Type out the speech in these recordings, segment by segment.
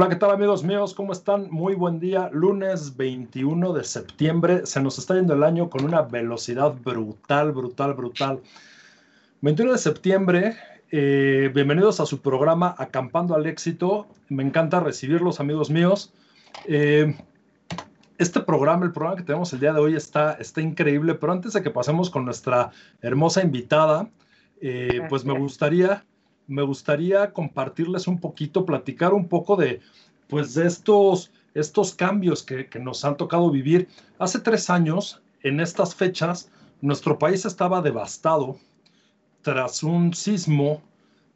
Hola, ¿qué tal amigos míos? ¿Cómo están? Muy buen día. Lunes 21 de septiembre. Se nos está yendo el año con una velocidad brutal, brutal, brutal. 21 de septiembre. Eh, bienvenidos a su programa Acampando al Éxito. Me encanta recibirlos, amigos míos. Eh, este programa, el programa que tenemos el día de hoy está, está increíble, pero antes de que pasemos con nuestra hermosa invitada, eh, pues me gustaría me gustaría compartirles un poquito, platicar un poco de, pues, de estos, estos cambios que, nos han tocado vivir. Hace tres años, en estas fechas, nuestro país estaba devastado tras un sismo,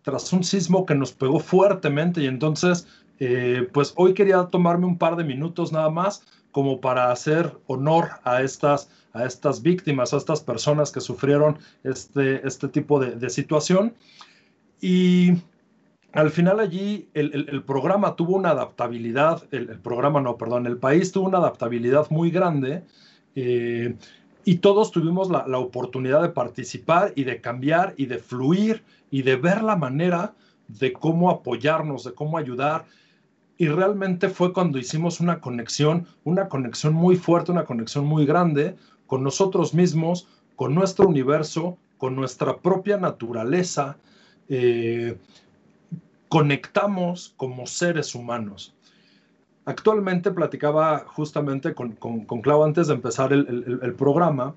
tras un sismo que nos pegó fuertemente y entonces, eh, pues hoy quería tomarme un par de minutos nada más como para hacer honor a estas, a estas víctimas, a estas personas que sufrieron este, este tipo de situación. Y al final allí el, programa tuvo una adaptabilidad, el, programa no, perdón, el país tuvo una adaptabilidad muy grande eh, y todos tuvimos la, oportunidad de participar y de cambiar y de fluir y de ver la manera de cómo apoyarnos, de cómo ayudar. Y realmente fue cuando hicimos una conexión, una conexión muy fuerte, una conexión muy grande con nosotros mismos, con nuestro universo, con nuestra propia naturaleza, eh, conectamos como seres humanos. Actualmente platicaba justamente con, con, Clau antes de empezar el, programa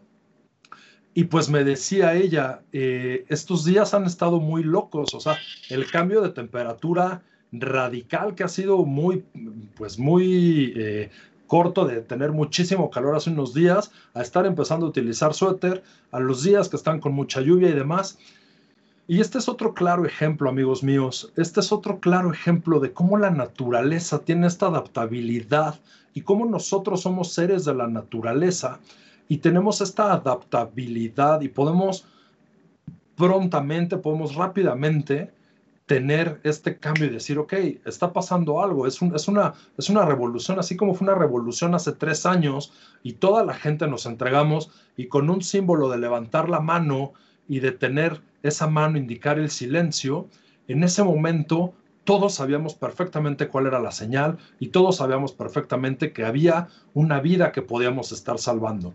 y pues me decía ella, eh, estos días han estado muy locos, o sea, el cambio de temperatura radical que ha sido muy, pues muy eh, corto de tener muchísimo calor hace unos días, a estar empezando a utilizar suéter, a los días que están con mucha lluvia y demás. Y este es otro claro ejemplo, amigos míos, este es otro claro ejemplo de cómo la naturaleza tiene esta adaptabilidad y cómo nosotros somos seres de la naturaleza y tenemos esta adaptabilidad y podemos prontamente, podemos rápidamente tener este cambio y decir, ok, está pasando algo, es, es, una, es una revolución, así como fue una revolución hace tres años y toda la gente nos entregamos y con un símbolo de levantar la mano y de tener esa mano indicar el silencio, en ese momento todos sabíamos perfectamente cuál era la señal y todos sabíamos perfectamente que había una vida que podíamos estar salvando.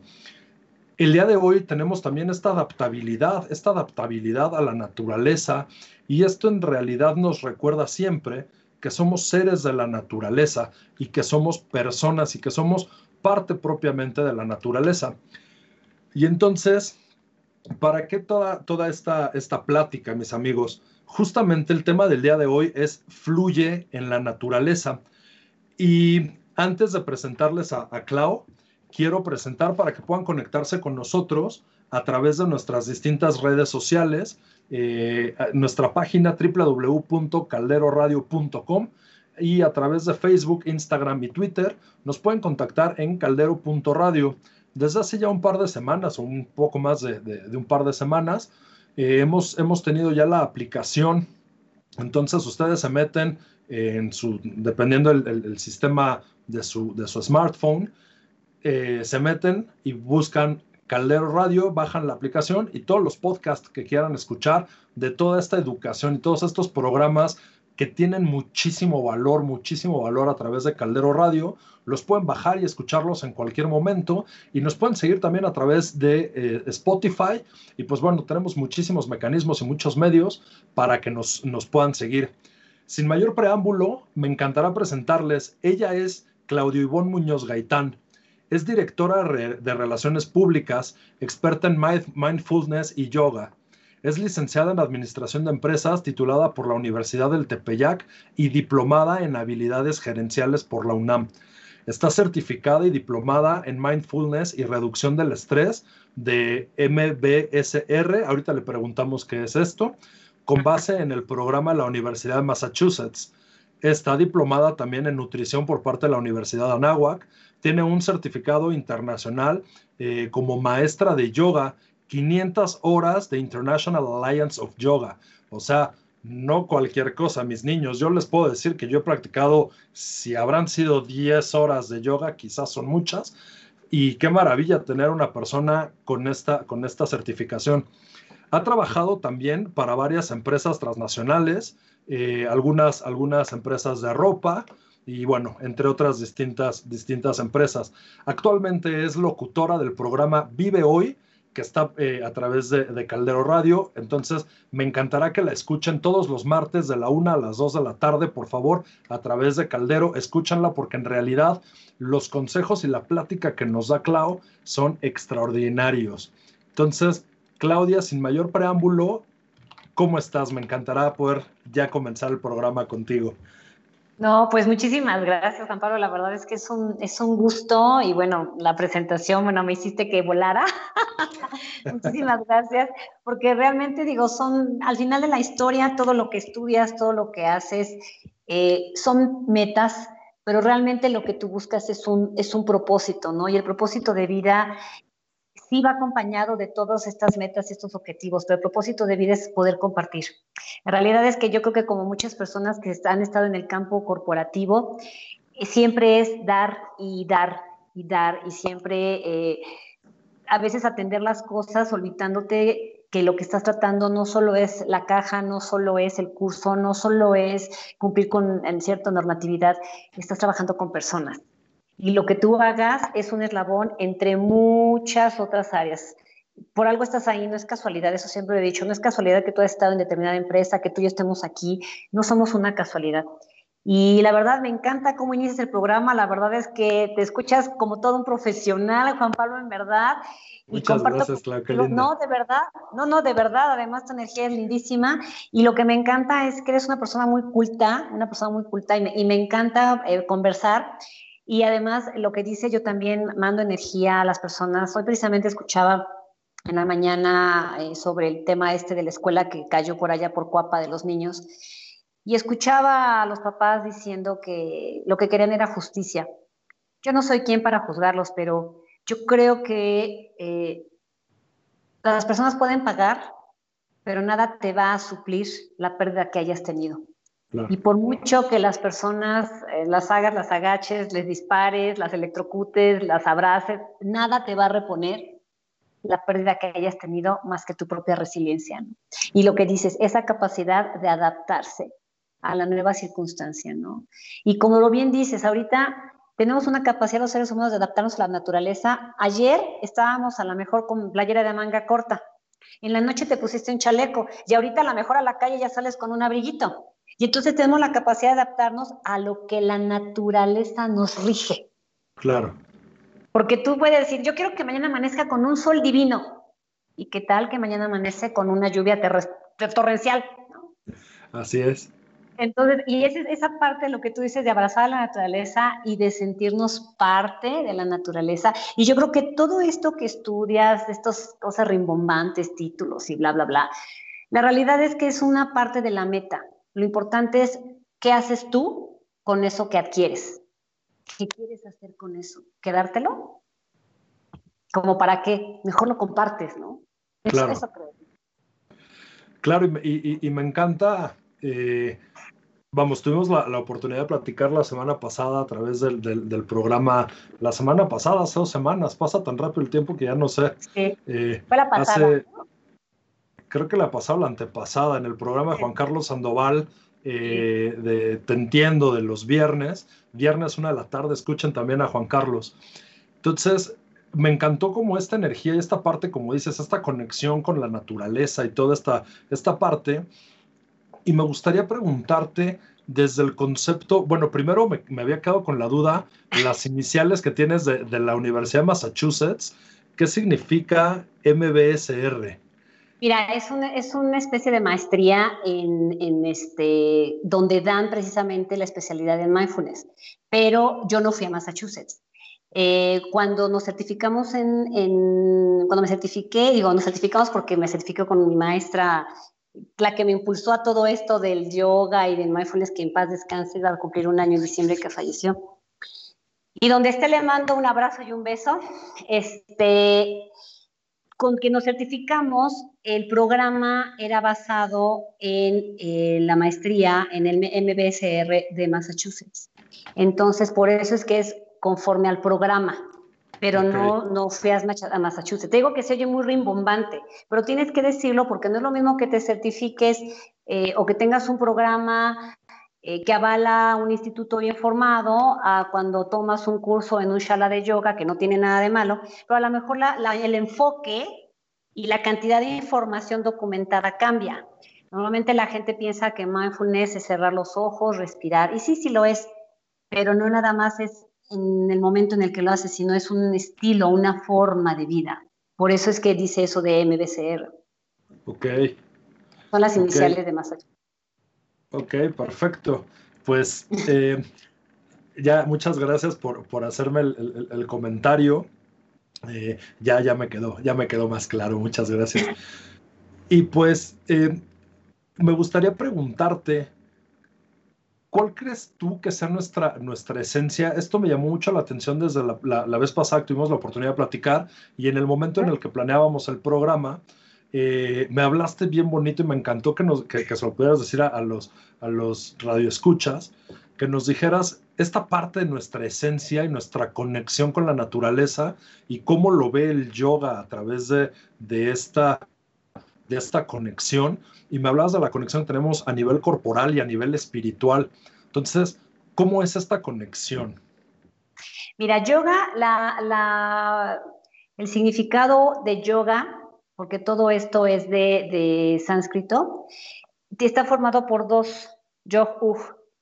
El día de hoy tenemos también esta adaptabilidad, esta adaptabilidad a la naturaleza y esto en realidad nos recuerda siempre que somos seres de la naturaleza y que somos personas y que somos parte propiamente de la naturaleza. Y entonces ¿Para qué toda, toda esta, esta plática, mis amigos? Justamente el tema del día de hoy es fluye en la naturaleza. Y antes de presentarles a, Clau, quiero presentar para que puedan conectarse con nosotros a través de nuestras distintas redes sociales, eh, nuestra página www.calderoradio.com y a través de Facebook, Instagram y Twitter nos pueden contactar en caldero.radio desde hace ya un par de semanas o un poco más de, un par de semanas, eh, hemos, hemos tenido ya la aplicación. Entonces ustedes se meten en su, dependiendo del sistema de su, de su smartphone, eh, se meten y buscan Caldero Radio, bajan la aplicación y todos los podcasts que quieran escuchar de toda esta educación y todos estos programas que tienen muchísimo valor, muchísimo valor a través de Caldero Radio. Los pueden bajar y escucharlos en cualquier momento y nos pueden seguir también a través de eh, Spotify. Y pues bueno, tenemos muchísimos mecanismos y muchos medios para que nos, nos puedan seguir. Sin mayor preámbulo, me encantará presentarles. Ella es Claudio Ivón Muñoz Gaitán. Es directora de Relaciones Públicas, experta en mindfulness y yoga es licenciada en Administración de Empresas, titulada por la Universidad del Tepeyac y diplomada en Habilidades Gerenciales por la UNAM. Está certificada y diplomada en Mindfulness y Reducción del Estrés de MBSR. Ahorita le preguntamos qué es esto, con base en el programa de la Universidad de Massachusetts. Está diplomada también en nutrición por parte de la Universidad de Anáhuac. Tiene un certificado internacional eh, como maestra de yoga 500 horas de International Alliance of Yoga. O sea, no cualquier cosa, mis niños. Yo les puedo decir que yo he practicado, si habrán sido 10 horas de yoga, quizás son muchas. Y qué maravilla tener una persona con esta, con esta certificación. Ha trabajado también para varias empresas transnacionales, eh, algunas, algunas empresas de ropa, y bueno, entre otras distintas, distintas empresas. Actualmente es locutora del programa Vive Hoy, que está eh, a través de, Caldero Radio. Entonces, me encantará que la escuchen todos los martes de la 1 a las 2 de la tarde, por favor, a través de Caldero. Escúchanla porque en realidad los consejos y la plática que nos da Clau son extraordinarios. Entonces, Claudia, sin mayor preámbulo, ¿cómo estás? Me encantará poder ya comenzar el programa contigo. No, pues muchísimas gracias, Amparo. La verdad es que es un, es un gusto y bueno, la presentación, bueno, me hiciste que volara. muchísimas gracias, porque realmente digo, son al final de la historia, todo lo que estudias, todo lo que haces, eh, son metas, pero realmente lo que tú buscas es un, es un propósito, ¿no? Y el propósito de vida sí va acompañado de todas estas metas y estos objetivos, pero el propósito de vida es poder compartir. La realidad es que yo creo que como muchas personas que han estado en el campo corporativo, eh, siempre es dar y dar y dar y siempre eh, a veces atender las cosas olvidándote que lo que estás tratando no solo es la caja, no solo es el curso, no solo es cumplir con cierta normatividad, estás trabajando con personas y lo que tú hagas es un eslabón entre muchas otras áreas. Por algo estás ahí, no es casualidad, eso siempre he dicho, no es casualidad que tú has estado en determinada empresa, que tú y yo estemos aquí, no somos una casualidad. Y la verdad me encanta cómo inicias el programa, la verdad es que te escuchas como todo un profesional, Juan Pablo, en verdad. Muchas y gracias, Clau, No, de verdad, no, no, de verdad, además tu energía es lindísima y lo que me encanta es que eres una persona muy culta, una persona muy culta y me, y me encanta eh, conversar y además, lo que dice, yo también mando energía a las personas. Hoy precisamente escuchaba en la mañana eh, sobre el tema este de la escuela que cayó por allá por Cuapa de los niños y escuchaba a los papás diciendo que lo que querían era justicia. Yo no soy quien para juzgarlos, pero yo creo que eh, las personas pueden pagar, pero nada te va a suplir la pérdida que hayas tenido. Y por mucho que las personas eh, las hagas, las agaches, les dispares, las electrocutes, las abraces, nada te va a reponer la pérdida que hayas tenido más que tu propia resiliencia. Y lo que dices, esa capacidad de adaptarse a la nueva circunstancia, ¿no? Y como lo bien dices, ahorita tenemos una capacidad los seres humanos de adaptarnos a la naturaleza. Ayer estábamos a lo mejor con playera de manga corta, en la noche te pusiste un chaleco y ahorita a lo mejor a la calle ya sales con un abriguito. Y entonces tenemos la capacidad de adaptarnos a lo que la naturaleza nos rige. Claro. Porque tú puedes decir, yo quiero que mañana amanezca con un sol divino. ¿Y qué tal que mañana amanece con una lluvia torrencial? Así es. Entonces, y esa, esa parte de lo que tú dices de abrazar a la naturaleza y de sentirnos parte de la naturaleza. Y yo creo que todo esto que estudias, estas cosas rimbombantes, títulos y bla, bla, bla, la realidad es que es una parte de la meta. Lo importante es qué haces tú con eso que adquieres. ¿Qué quieres hacer con eso? ¿Quedártelo? ¿Como para qué? Mejor lo compartes, ¿no? claro. creo. Claro, y, me encanta, eh, vamos, tuvimos la, oportunidad de platicar la semana pasada a través del, programa, la semana pasada, hace dos semanas, pasa tan rápido el tiempo que ya no sé. Sí, eh, fue la pasada creo que la pasada la antepasada, en el programa de Juan Carlos Sandoval, eh, de Te Entiendo, de los viernes, viernes una de la tarde, escuchen también a Juan Carlos. Entonces, me encantó como esta energía y esta parte, como dices, esta conexión con la naturaleza y toda esta, esta parte. Y me gustaría preguntarte desde el concepto, bueno, primero me, había quedado con la duda, las iniciales que tienes de, de la Universidad de Massachusetts, ¿qué significa MBSR? Mira, es una, es una especie de maestría en, este, donde dan precisamente la especialidad en mindfulness, pero yo no fui a Massachusetts. Eh, cuando nos certificamos en, cuando me certifiqué, digo, nos certificamos porque me certifico con mi maestra, la que me impulsó a todo esto del yoga y del mindfulness, que en paz descanse, va a cumplir un año en diciembre que falleció. Y donde esté le mando un abrazo y un beso. Este, con que nos certificamos, el programa era basado en eh, la maestría en el MBSR de Massachusetts. Entonces, por eso es que es conforme al programa, pero no, no fui a Massachusetts. Te digo que se oye muy rimbombante, pero tienes que decirlo porque no es lo mismo que te certifiques eh, o que tengas un programa eh, que avala un instituto bien formado a cuando tomas un curso en un shala de yoga, que no tiene nada de malo, pero a lo mejor el enfoque y la cantidad de información documentada cambia. Normalmente la gente piensa que mindfulness es cerrar los ojos, respirar, y sí, sí lo es, pero no nada más es en el momento en el que lo haces, sino es un estilo, una forma de vida. Por eso es que dice eso de MBCR. Ok. Son las iniciales de Massachusetts. Ok, perfecto. Pues eh, ya muchas gracias por, hacerme el, comentario. Eh, ya, ya me quedó, ya me quedó más claro. Muchas gracias. Y pues eh, me gustaría preguntarte, ¿cuál crees tú que sea nuestra, nuestra esencia? Esto me llamó mucho la atención desde la, vez pasada que tuvimos la oportunidad de platicar y en el momento en el que planeábamos el programa, eh, me hablaste bien bonito y me encantó que, nos, que, se lo pudieras decir a, los, a los radioescuchas, que nos dijeras esta parte de nuestra esencia y nuestra conexión con la naturaleza y cómo lo ve el yoga a través de, de, esta, de esta conexión. Y me hablabas de la conexión que tenemos a nivel corporal y a nivel espiritual. Entonces, ¿cómo es esta conexión? Mira, yoga, la, la, el significado de yoga porque todo esto es de, sánscrito, está formado por dos yog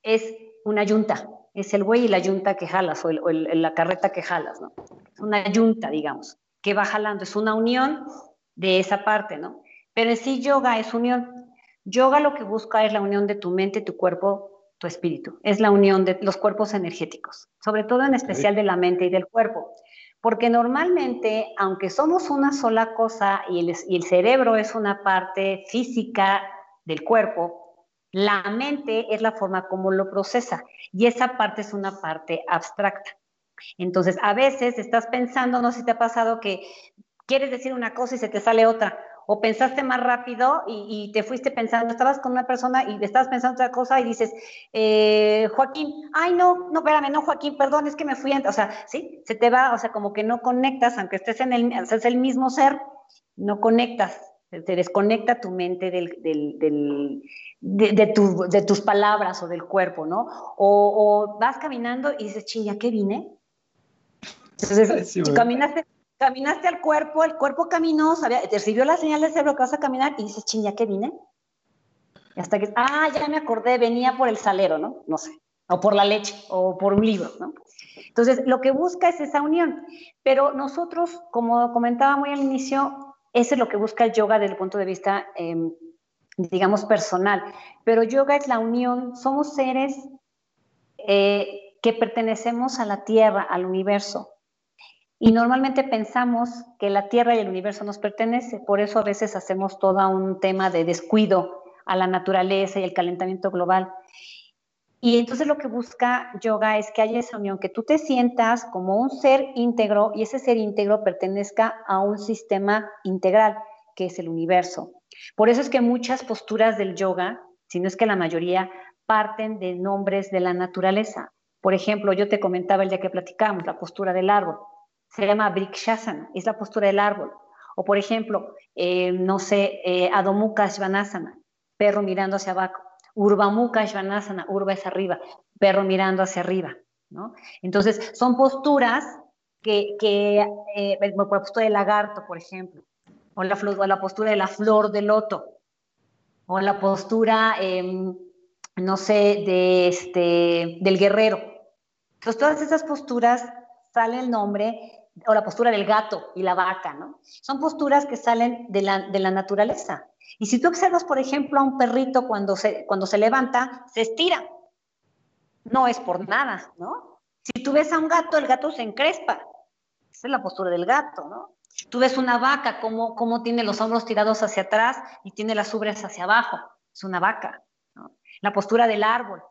es una yunta, es el buey y la yunta que jalas, o, la carreta que jalas, ¿no? Una yunta, digamos, que va jalando, es una unión de esa parte, ¿no? Pero en sí yoga es unión. Yoga lo que busca es la unión de tu mente, tu cuerpo, tu espíritu. Es la unión de los cuerpos energéticos, sobre todo en especial de la mente y del cuerpo. Porque normalmente, aunque somos una sola cosa y el, cerebro es una parte física del cuerpo, la mente es la forma como lo procesa y esa parte es una parte abstracta. Entonces, a veces estás pensando, no sé si te ha pasado que quieres decir una cosa y se te sale otra, o pensaste más rápido y, te fuiste pensando, estabas con una persona y estabas pensando otra cosa y dices, eh, Joaquín, ay, no, no, espérame, no, Joaquín, perdón, es que me fui, o sea, sí, se te va, o sea, como que no conectas, aunque estés en el, es el mismo ser, no conectas, te desconecta tu mente del, del, de, tu, de, tus palabras o del cuerpo, ¿no? O, vas caminando y dices, chinga, ¿qué vine? Entonces, sí, caminaste caminaste al cuerpo, el cuerpo caminó, sabía, recibió la señal del cerebro que vas a caminar y dices, ching, ¿ya qué vine? Y hasta que, ah, ya me acordé, venía por el salero, ¿no? No sé, o por la leche, o por un libro, ¿no? Entonces, lo que busca es esa unión. Pero nosotros, como comentaba muy al inicio, eso es lo que busca el yoga desde el punto de vista, em, digamos, personal. Pero yoga es la unión, somos seres eh, que pertenecemos a la tierra, al universo. Y normalmente pensamos que la Tierra y el universo nos pertenece, por eso a veces hacemos todo un tema de descuido a la naturaleza y el calentamiento global. Y entonces lo que busca yoga es que haya esa unión, que tú te sientas como un ser íntegro y ese ser íntegro pertenezca a un sistema integral, que es el universo. Por eso es que muchas posturas del yoga, si no es que la mayoría, parten de nombres de la naturaleza. Por ejemplo, yo te comentaba el día que platicamos, la postura del árbol se llama Brikshasana, es la postura del árbol. O por ejemplo, eh, no sé, eh, perro mirando hacia abajo. Urbamukha Svanasana, urba es arriba, perro mirando hacia arriba. ¿no? Entonces, son posturas que, que eh, la postura del lagarto, por ejemplo, o la, o la postura de la flor de loto, o la postura, em, no sé, de este, del guerrero. Entonces, todas esas posturas sale el nombre o la postura del gato y la vaca, ¿no? Son posturas que salen de la, de la naturaleza. Y si tú observas, por ejemplo, a un perrito cuando se, cuando se levanta, se estira. No es por nada, ¿no? Si tú ves a un gato, el gato se encrespa. Esa es la postura del gato, ¿no? Tú ves una vaca, cómo, cómo tiene los hombros tirados hacia atrás y tiene las ubres hacia abajo. Es una vaca. La postura del árbol.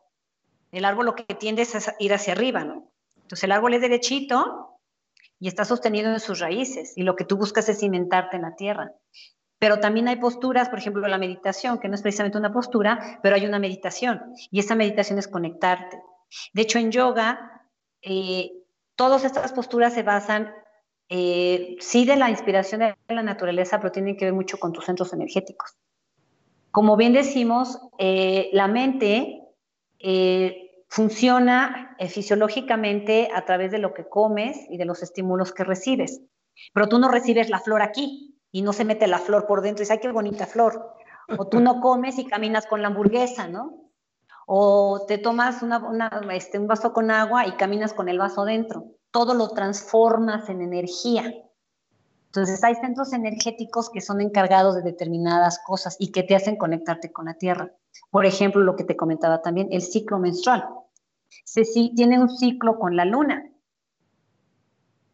El árbol lo que tiende es ir hacia arriba, ¿no? Entonces el árbol es derechito, y está sostenido en sus raíces y lo que tú buscas es cimentarte en la tierra. Pero también hay posturas, por ejemplo, la meditación, que no es precisamente una postura, pero hay una meditación y esa meditación es conectarte. De hecho, en yoga, eh, todas estas posturas se basan, eh, sí, de la inspiración de la naturaleza, pero tienen que ver mucho con tus centros energéticos. Como bien decimos, eh, la mente eh, funciona eh, fisiológicamente a través de lo que comes y de los estímulos que recibes. Pero tú no recibes la flor aquí y no se mete la flor por dentro y dices, ay, qué bonita flor. O tú no comes y caminas con la hamburguesa, ¿no? O te tomas este, un vaso con agua y caminas con el vaso dentro. Todo lo transformas en energía. Entonces hay centros energéticos que son encargados de determinadas cosas y que te hacen conectarte con la tierra. Por ejemplo, lo que te comentaba también, el ciclo menstrual. Se, tiene un ciclo con la luna.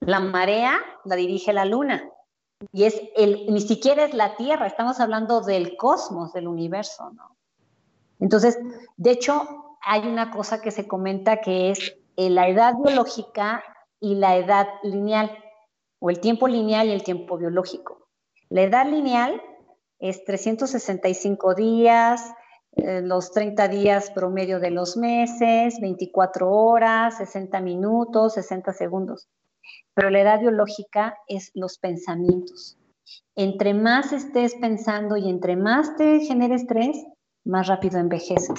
La marea la dirige la luna. Y es el, ni siquiera es la Tierra, estamos hablando del cosmos, del universo, ¿no? Entonces, de hecho, hay una cosa que se comenta que es eh, la edad biológica y la edad lineal o el tiempo lineal y el tiempo biológico. La edad lineal es 365 días, eh, los 30 días promedio de los meses, 24 horas, 60 minutos, 60 segundos. Pero la edad biológica es los pensamientos. Entre más estés pensando y entre más te genere estrés, más rápido envejeces.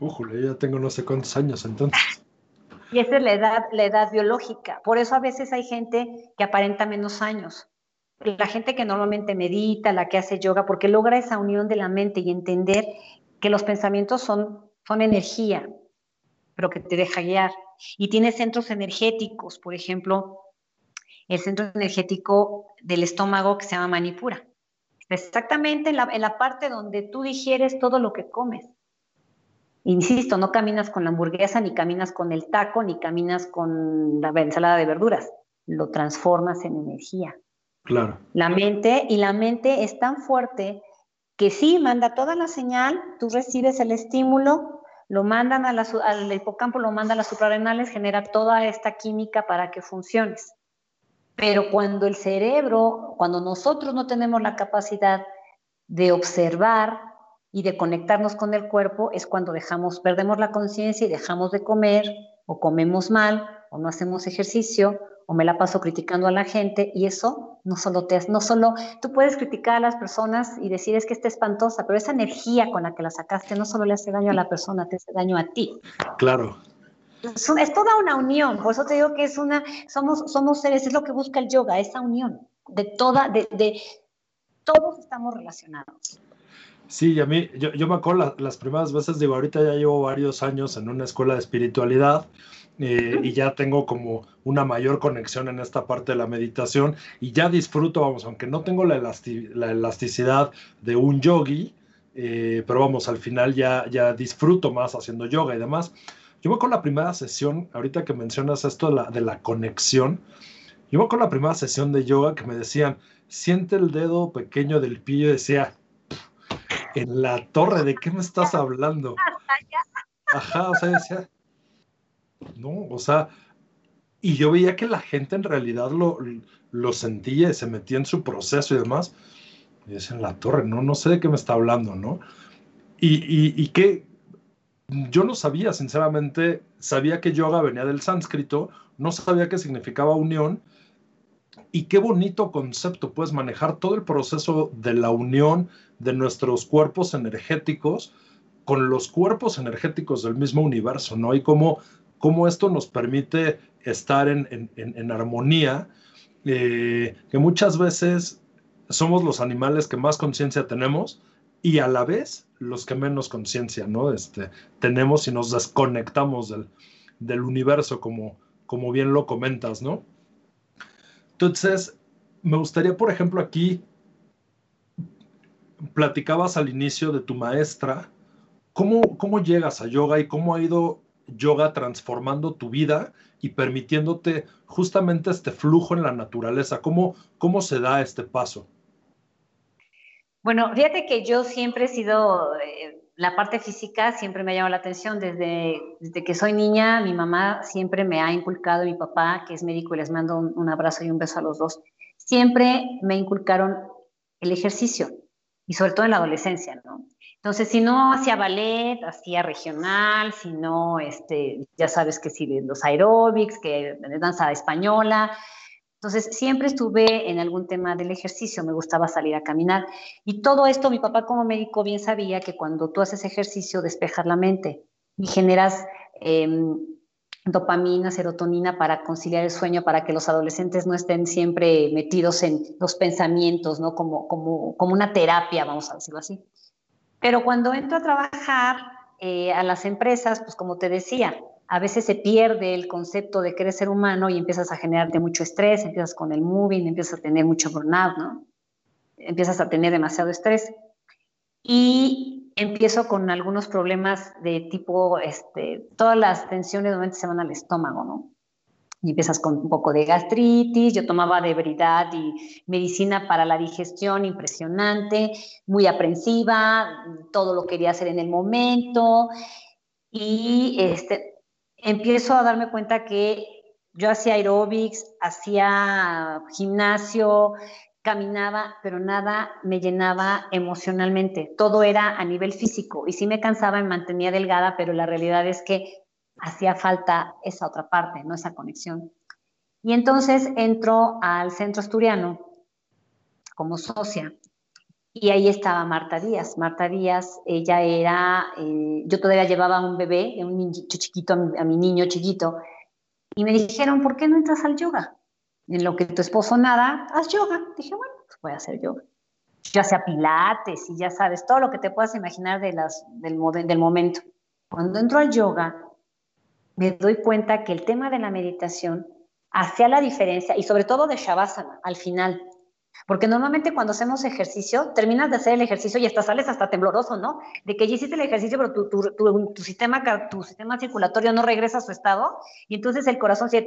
Ujule, ya tengo no sé cuántos años entonces. Y esa es la edad, la edad biológica. Por eso a veces hay gente que aparenta menos años. La gente que normalmente medita, la que hace yoga, porque logra esa unión de la mente y entender que los pensamientos son, son energía, pero que te deja guiar. Y tiene centros energéticos, por ejemplo, el centro energético del estómago que se llama Manipura. Exactamente en la, en la parte donde tú digieres todo lo que comes. Insisto, no caminas con la hamburguesa, ni caminas con el taco, ni caminas con la ensalada de verduras. Lo transformas en energía. Claro. La mente, y la mente es tan fuerte que sí, manda toda la señal, tú recibes el estímulo, lo mandan a la, al hipocampo, lo manda a las suprarrenales, genera toda esta química para que funciones. Pero cuando el cerebro, cuando nosotros no tenemos la capacidad de observar, y de conectarnos con el cuerpo es cuando dejamos, perdemos la conciencia y dejamos de comer o comemos mal o no hacemos ejercicio o me la paso criticando a la gente y eso no solo te no solo tú puedes criticar a las personas y decir es que está espantosa, pero esa energía con la que la sacaste no solo le hace daño a la persona, te hace daño a ti. Claro. Es, es toda una unión, por eso te digo que es una somos somos seres, es lo que busca el yoga, esa unión de toda de, de todos estamos relacionados. Sí, a mí, yo, yo me acuerdo las primeras veces, digo, ahorita ya llevo varios años en una escuela de espiritualidad eh, y ya tengo como una mayor conexión en esta parte de la meditación y ya disfruto, vamos, aunque no tengo la, la elasticidad de un yogi, eh, pero vamos, al final ya, ya disfruto más haciendo yoga y demás. Yo voy con la primera sesión, ahorita que mencionas esto de la, de la conexión, yo voy con la primera sesión de yoga que me decían, siente el dedo pequeño del pie y decía, en la torre, ¿de qué me estás hablando? Ajá, o sea, decía, no, o sea, y yo veía que la gente en realidad lo, lo sentía y se metía en su proceso y demás. Y decía, en la torre, no, no sé de qué me está hablando, ¿no? Y, y, y que yo no sabía, sinceramente, sabía que yoga venía del sánscrito, no sabía qué significaba unión, y qué bonito concepto, puedes manejar todo el proceso de la unión de nuestros cuerpos energéticos con los cuerpos energéticos del mismo universo, ¿no? Y cómo, cómo esto nos permite estar en, en, armonía, eh, que muchas veces somos los animales que más conciencia tenemos y a la vez los que menos conciencia, ¿no? Este, tenemos y nos desconectamos del, del universo, como, como bien lo comentas, ¿no? Entonces, me gustaría, por ejemplo, aquí, platicabas al inicio de tu maestra, ¿cómo, cómo llegas a yoga y cómo ha ido yoga transformando tu vida y permitiéndote justamente este flujo en la naturaleza? ¿Cómo, cómo se da este paso? Bueno, fíjate que yo siempre he sido, eh, la parte física siempre me ha llamado la atención. Desde, desde que soy niña, mi mamá siempre me ha inculcado, mi papá, que es médico, y les mando un, abrazo y un beso a los dos, siempre me inculcaron el ejercicio, y sobre todo en la adolescencia, ¿no? Entonces, si no hacía ballet, hacía regional, si no, este, ya sabes que si los aeróbics, que danza española, entonces, siempre estuve en algún tema del ejercicio, me gustaba salir a caminar. Y todo esto, mi papá como médico bien sabía que cuando tú haces ejercicio, despejas la mente. y generas em, dopamina, serotonina para conciliar el sueño, para que los adolescentes no estén siempre metidos en los pensamientos, ¿no? Como, como, como una terapia, vamos a decirlo así. Pero cuando entro a trabajar eh, a las empresas, pues como te decía, a veces se pierde el concepto de que eres ser humano y empiezas a generarte mucho estrés, empiezas con el moving, empiezas a tener mucho burnout, ¿no? Empiezas a tener demasiado estrés. Y empiezo con algunos problemas de tipo, este, todas las tensiones normalmente se van al estómago, ¿no? Y empiezas con un poco de gastritis, yo tomaba de verdad y medicina para la digestión impresionante, muy aprensiva, todo lo quería hacer en el momento y este, empiezo a darme cuenta que yo hacía aeróbics, hacía gimnasio, caminaba, pero nada me llenaba emocionalmente. Todo era a nivel físico y sí me cansaba y mantenía delgada, pero la realidad es que hacía falta esa otra parte, no esa conexión. Y entonces entro al centro asturiano como socia y ahí estaba Marta Díaz. Marta Díaz, ella era, eh, yo todavía llevaba un bebé, un niño chiquito, a mi niño chiquito, y me dijeron, ¿por qué no entras al yoga? En lo que tu esposo nada, haz yoga. Dije, bueno, pues voy a hacer yoga. Ya sea pilates y ya sabes, todo lo que te puedas imaginar de las, del, del momento. Cuando entro al yoga, me doy cuenta que el tema de la meditación hacía la diferencia y sobre todo de Shavasana al final. Porque normalmente cuando hacemos ejercicio, terminas de hacer el ejercicio y hasta sales hasta tembloroso, ¿no? De que ya hiciste el ejercicio, pero tu, tu, tu, sistema, tu sistema circulatorio no regresa a su estado y entonces el corazón se...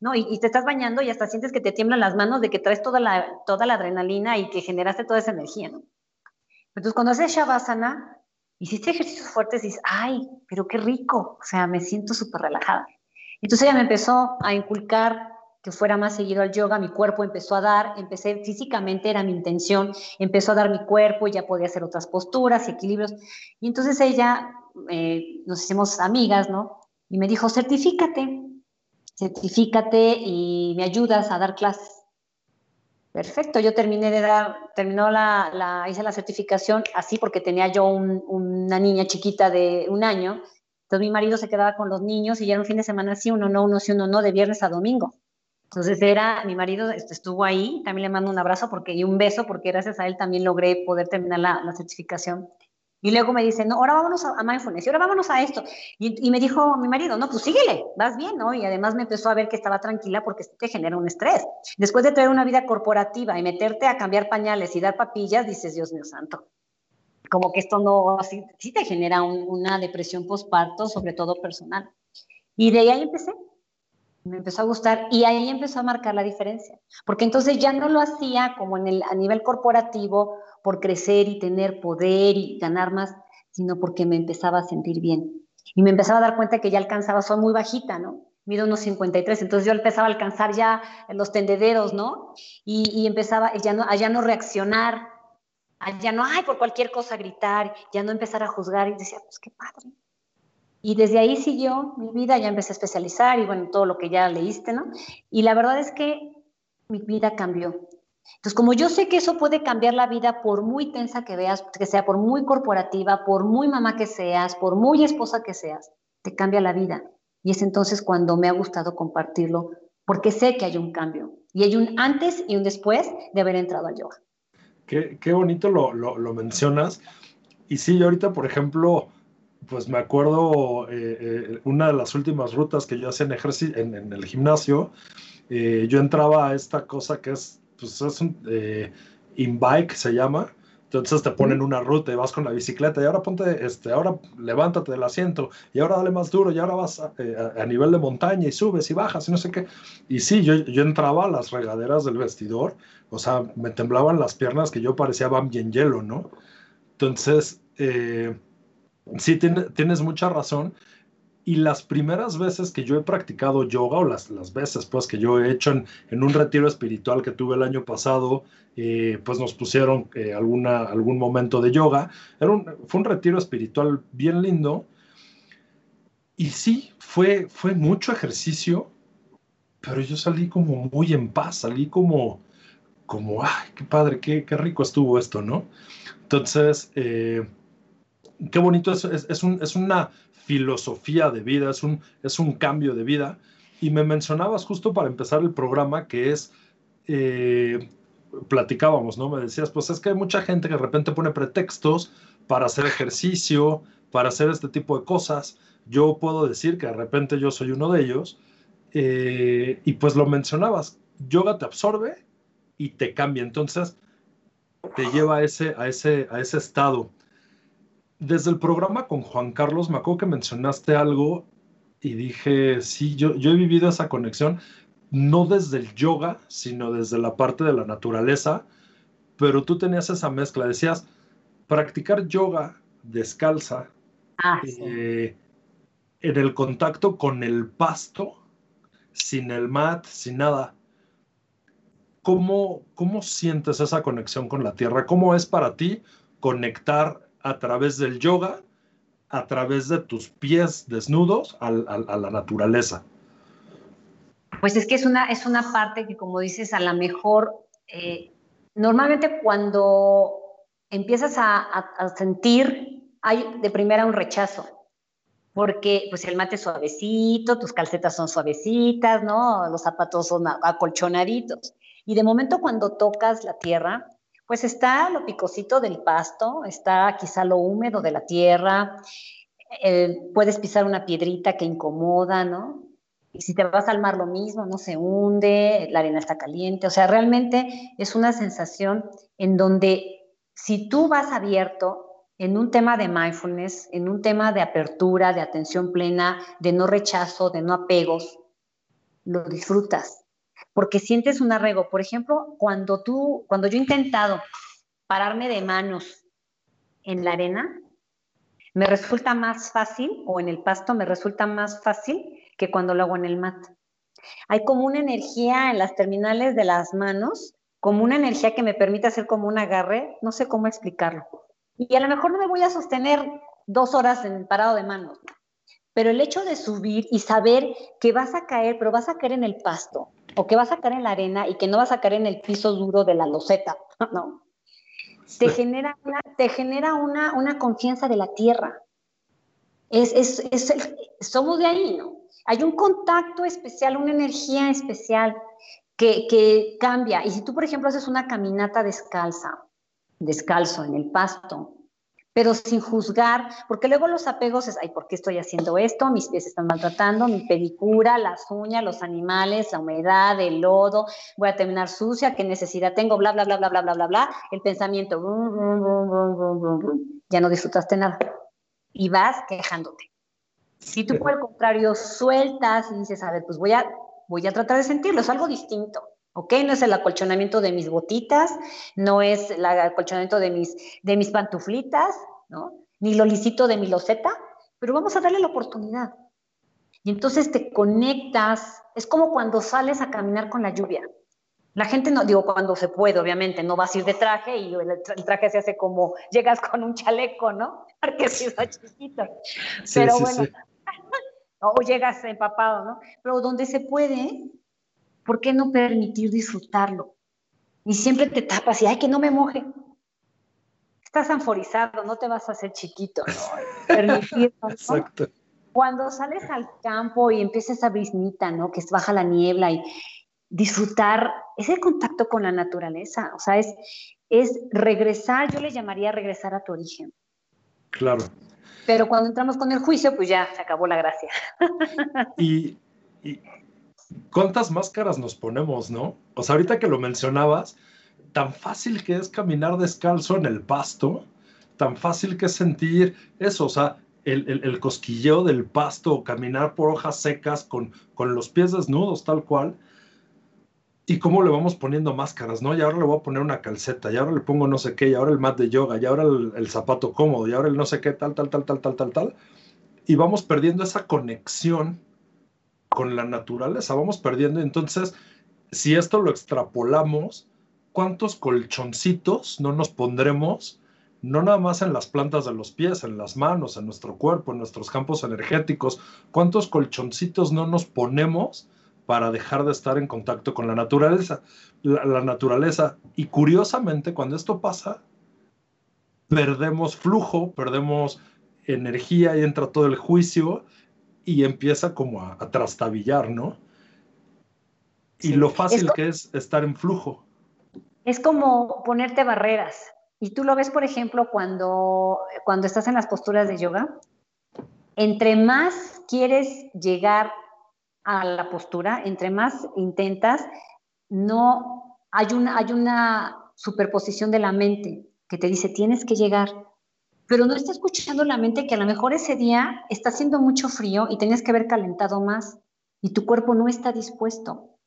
¿no? Y, y, te estás bañando y hasta sientes que te tiemblan las manos de que traes toda la, toda la adrenalina y que generaste toda esa energía. Entonces cuando haces Shavasana, hiciste ejercicios fuertes y dices, ay, pero qué rico, o sea, me siento súper relajada. Entonces ella me empezó a inculcar que fuera más seguido al yoga, mi cuerpo empezó a dar, empecé físicamente, era mi intención, empezó a dar mi cuerpo ya podía hacer otras posturas y equilibrios. Y entonces ella, eh, nos hicimos amigas, ¿no? Y me dijo, certifícate, certifícate y me ayudas a dar clases. Perfecto, yo terminé de dar, terminó la, hice la certificación así porque tenía yo una niña chiquita de un año, entonces mi marido se quedaba con los niños y ya era un fin de semana sí, uno no, uno sí, uno no, de viernes a domingo. Entonces era, mi marido estuvo ahí, también le mando un abrazo porque, y un beso porque gracias a él también logré poder terminar la, la certificación. Y luego me dice, no, ahora vámonos a, mindfulness, y ahora vámonos a esto. Y, y, me dijo mi marido, no, pues síguele, vas bien, ¿no? Y además me empezó a ver que estaba tranquila porque te genera un estrés. Después de tener una vida corporativa y meterte a cambiar pañales y dar papillas, dices, Dios mío santo, como que esto no, así, sí te genera una depresión postparto, sobre todo personal. Y de ahí empecé, me empezó a gustar y ahí empezó a marcar la diferencia, porque entonces ya no lo hacía como en el, a nivel corporativo por crecer y tener poder y ganar más, sino porque me empezaba a sentir bien. Y me empezaba a dar cuenta que ya alcanzaba, soy muy bajita, ¿no? Mido unos 53, entonces yo empezaba a alcanzar ya los tendederos, ¿no? Y, y empezaba ya no, a ya no reaccionar, a ya no, ay, por cualquier cosa gritar, ya no empezar a juzgar y decía, pues qué padre, y desde ahí siguió mi vida, ya empecé a especializar y bueno, todo lo que ya leíste, ¿no? Y la verdad es que mi vida cambió. Entonces, como yo sé que eso puede cambiar la vida por muy tensa que veas, que sea por muy corporativa, por muy mamá que seas, por muy esposa que seas, te cambia la vida. Y es entonces cuando me ha gustado compartirlo, porque sé que hay un cambio. Y hay un antes y un después de haber entrado al yoga. Qué, qué bonito lo, lo, lo mencionas. Y sí, yo ahorita, por ejemplo, pues me acuerdo eh, eh, una de las últimas rutas que yo hacía en, en, el gimnasio, eh, yo entraba a esta cosa que es, pues es un in-bike se llama, entonces te ponen una ruta y vas con la bicicleta y ahora ponte, este, ahora levántate del asiento y ahora dale más duro y ahora vas a, a, nivel de montaña y subes y bajas y no sé qué. Y sí, yo, yo entraba a las regaderas del vestidor, o sea, me temblaban las piernas que yo parecía Bambi en hielo, ¿no? Entonces, eh, sí, tienes mucha razón. Y las primeras veces que yo he practicado yoga, o las, las veces pues que yo he hecho en, un retiro espiritual que tuve el año pasado, eh, pues nos pusieron eh, alguna, algún momento de yoga. Era un, fue un retiro espiritual bien lindo. Y sí, fue, fue mucho ejercicio, pero yo salí como muy en paz, salí como, como, ay, qué padre, qué, qué rico estuvo esto, ¿no? Entonces, eh, qué bonito, es, es, un, es, una filosofía de vida, es un, es un cambio de vida. Y me mencionabas justo para empezar el programa que es, eh, platicábamos, ¿no? Me decías, pues es que hay mucha gente que de repente pone pretextos para hacer ejercicio, para hacer este tipo de cosas. Yo puedo decir que de repente yo soy uno de ellos. Eh, y pues lo mencionabas, yoga te absorbe y te cambia. Entonces, te lleva ese, a ese, a ese estado. Desde el programa con Juan Carlos, me acuerdo que mencionaste algo y dije, sí, yo, yo he vivido esa conexión, no desde el yoga, sino desde la parte de la naturaleza, pero tú tenías esa mezcla, decías, practicar yoga descalza, ah, eh, en el contacto con el pasto, sin el mat, sin nada. ¿Cómo, ¿Cómo sientes esa conexión con la tierra? ¿Cómo es para ti conectar a través del yoga, a través de tus pies desnudos a, la naturaleza? Pues es que es una, es una parte que, como dices, a lo mejor, eh, normalmente cuando empiezas a, sentir, hay de primera un rechazo, porque pues el mate es suavecito, tus calcetas son suavecitas, ¿no? Los zapatos son acolchonaditos. Y de momento cuando tocas la tierra, pues está lo picosito del pasto, está quizá lo húmedo de la tierra, eh, puedes pisar una piedrita que incomoda, ¿no? Y si te vas al mar lo mismo, no se hunde, la arena está caliente, o sea, realmente es una sensación en donde si tú vas abierto en un tema de mindfulness, en un tema de apertura, de atención plena, de no rechazo, de no apegos, lo disfrutas porque sientes un arrego. Por ejemplo, cuando tú, cuando yo he intentado pararme de manos en la arena, me resulta más fácil, o en el pasto me resulta más fácil que cuando lo hago en el mat. Hay como una energía en las terminales de las manos, como una energía que me permite hacer como un agarre, no sé cómo explicarlo. Y a lo mejor no me voy a sostener dos horas en parado de manos, pero el hecho de subir y saber que vas a caer, pero vas a caer en el pasto, o que vas a caer en la arena y que no vas a caer en el piso duro de la loseta, ¿no? Te genera una, te genera una, una confianza de la tierra. Es, es, es somos de ahí, ¿no? Hay un contacto especial, una energía especial que, que cambia. Y si tú, por ejemplo, haces una caminata descalza, descalzo en el pasto, pero sin juzgar, porque luego los apegos es, ay, ¿por qué estoy haciendo esto? Mis pies están maltratando, mi pedicura, las uñas, los animales, la humedad, el lodo, voy a terminar sucia, qué necesidad tengo, bla, bla, bla, bla, bla, bla, bla, bla, el pensamiento, ya no disfrutaste nada y vas quejándote. Si tú por el contrario sueltas y dices, a ver, pues voy a, voy a tratar de sentirlo, es algo distinto. ¿Ok? No es el acolchonamiento de mis botitas, no es el acolchonamiento de mis, de mis pantuflitas, ¿no? Ni lo licito de mi loseta, pero vamos a darle la oportunidad. Y entonces te conectas, es como cuando sales a caminar con la lluvia. La gente no, digo, cuando se puede, obviamente, no vas a ir de traje y el, traje se hace como, llegas con un chaleco, ¿no? Porque si está chiquito. Pero bueno, o llegas empapado, ¿no? Pero donde se puede, ¿por qué no permitir disfrutarlo? Y siempre te tapas y, ay, que no me moje. Estás anforizado, no te vas a hacer chiquito, ¿no? Permitirlo, Exacto. Cuando sales al campo y empieza esa brisnita, ¿no? Que baja la niebla y disfrutar ese contacto con la naturaleza, o sea, es, es regresar, yo le llamaría regresar a tu origen. Claro. Pero cuando entramos con el juicio, pues ya se acabó la gracia. y, ¿Cuántas máscaras nos ponemos, no? O sea, ahorita que lo mencionabas, tan fácil que es caminar descalzo en el pasto, tan fácil que es sentir eso, o sea, el, cosquilleo del pasto, caminar por hojas secas con, con los pies desnudos, tal cual. Y cómo le vamos poniendo máscaras, ¿no? Y ahora le voy a poner una calceta, y ahora le pongo no sé qué, y ahora el mat de yoga, y ahora el, el zapato cómodo, y ahora el no sé qué, tal, tal, tal, tal, tal, tal, tal. Y vamos perdiendo esa conexión con la naturaleza, vamos perdiendo. Entonces, si esto lo extrapolamos, ¿cuántos colchoncitos no nos pondremos? No nada más en las plantas de los pies, en las manos, en nuestro cuerpo, en nuestros campos energéticos. ¿Cuántos colchoncitos no nos ponemos para dejar de estar en contacto con la naturaleza? La, naturaleza. Y curiosamente, cuando esto pasa, perdemos flujo, perdemos energía y entra todo el juicio y empieza como a, trastabillar, ¿no? Y lo fácil que es estar en flujo. Es como ponerte barreras. Y tú lo ves, por ejemplo, cuando, cuando estás en las posturas de yoga. Entre más quieres llegar a la postura, entre más intentas, no hay una, hay una superposición de la mente que te dice tienes que llegar, pero no está escuchando la mente que a lo mejor ese día está haciendo mucho frío y tenías que haber calentado más y tu cuerpo no está dispuesto.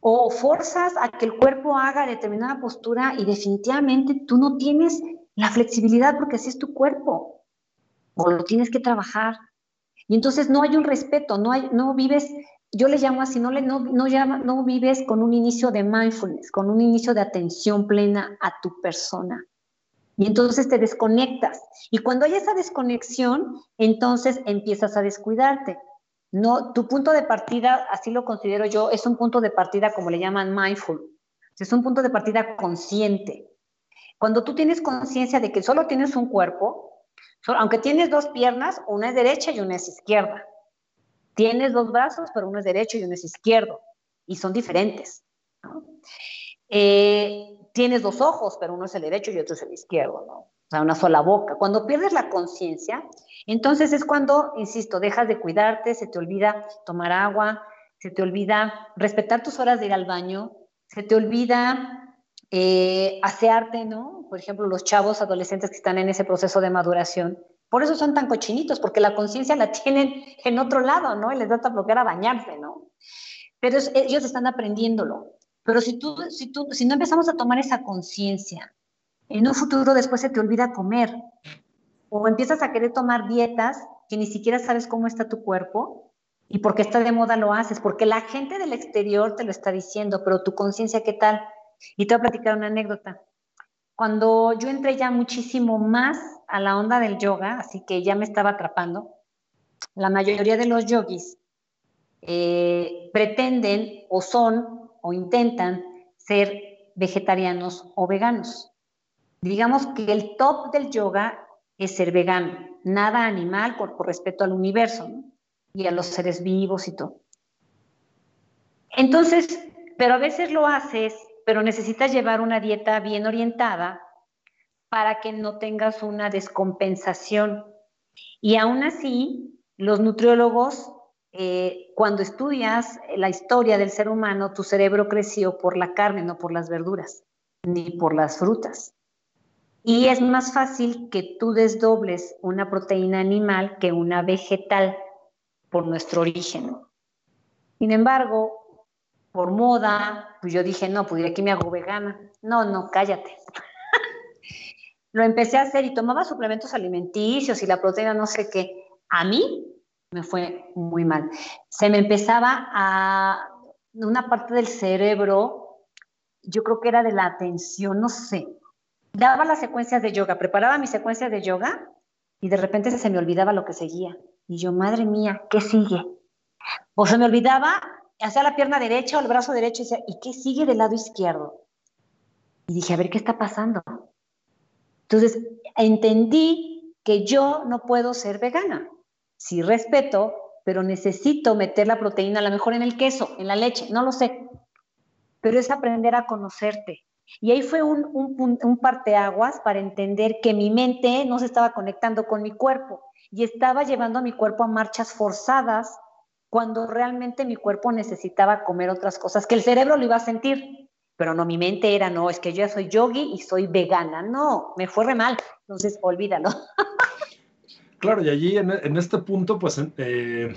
O forzas a que el cuerpo haga determinada postura y definitivamente tú no tienes la flexibilidad porque así es tu cuerpo. O lo tienes que trabajar. Y entonces no hay un respeto, no, hay, no vives, yo le llamo así, no, le, no, no, no vives con un inicio de mindfulness, con un inicio de atención plena a tu persona. Y entonces te desconectas. Y cuando hay esa desconexión, entonces empiezas a descuidarte. No, tu punto de partida, así lo considero yo, es un punto de partida como le llaman mindful. Es un punto de partida consciente. Cuando tú tienes conciencia de que solo tienes un cuerpo, aunque tienes dos piernas, una es derecha y una es izquierda. Tienes dos brazos, pero uno es derecho y uno es izquierdo. Y son diferentes. Eh, tienes dos ojos, pero uno es el derecho y otro es el izquierdo, ¿no? O sea, una sola boca. Cuando pierdes la conciencia, entonces es cuando, insisto, dejas de cuidarte, se te olvida tomar agua, se te olvida respetar tus horas de ir al baño, se te olvida eh, asearte, ¿no? Por ejemplo, los chavos adolescentes que están en ese proceso de maduración. Por eso son tan cochinitos, porque la conciencia la tienen en otro lado, ¿no? Y les da a bañarse, ¿no? Pero ellos están aprendiéndolo. Pero si tú, si tú, si no empezamos a tomar esa conciencia, en un futuro después se te olvida comer o empiezas a querer tomar dietas que ni siquiera sabes cómo está tu cuerpo y porque está de moda lo haces, porque la gente del exterior te lo está diciendo, pero tu conciencia, ¿qué tal? Y te voy a platicar una anécdota. Cuando yo entré ya muchísimo más a la onda del yoga, así que ya me estaba atrapando, la mayoría de los yogis eh, pretenden o son o intentan ser vegetarianos o veganos. Digamos que el top del yoga es ser vegano, nada animal por, respeto al universo y a los seres vivos y todo. Entonces, pero a veces lo haces, pero necesitas llevar una dieta bien orientada para que no tengas una descompensación. Y aún así, los nutriólogos eh, cuando estudias la historia del ser humano, tu cerebro creció por la carne, no por las verduras, ni por las frutas. Y es más fácil que tú desdobles una proteína animal que una vegetal por nuestro origen. Sin embargo, por moda, pues yo dije, no, pues de aquí me hago vegana. No, no, cállate. Lo empecé a hacer y tomaba suplementos alimenticios y la proteína no sé qué. A mí me fue muy mal. Se me empezaba a una parte del cerebro, yo creo que era de la atención, no sé. Daba las secuencias de yoga, preparaba mis secuencias de yoga y de repente se me olvidaba lo que seguía. Y yo, madre mía, ¿qué sigue? O se me olvidaba, hacía la pierna derecha o el brazo derecho y decía, ¿y qué sigue del lado izquierdo? Y dije, a ver, ¿qué está pasando? Entonces, entendí que yo no puedo ser vegana sí respeto, pero necesito meter la proteína a lo mejor en el queso, en la leche, no lo sé. Pero es aprender a conocerte. Y ahí fue un, un, un parteaguas para entender que mi mente no se estaba conectando con mi cuerpo y estaba llevando a mi cuerpo a marchas forzadas cuando realmente mi cuerpo necesitaba comer otras cosas, que el cerebro lo iba a sentir, pero no, mi mente era, no, es que yo ya soy yogi y soy vegana, no, me fue re mal, entonces olvídalo. Claro, y allí en, este punto, pues, eh,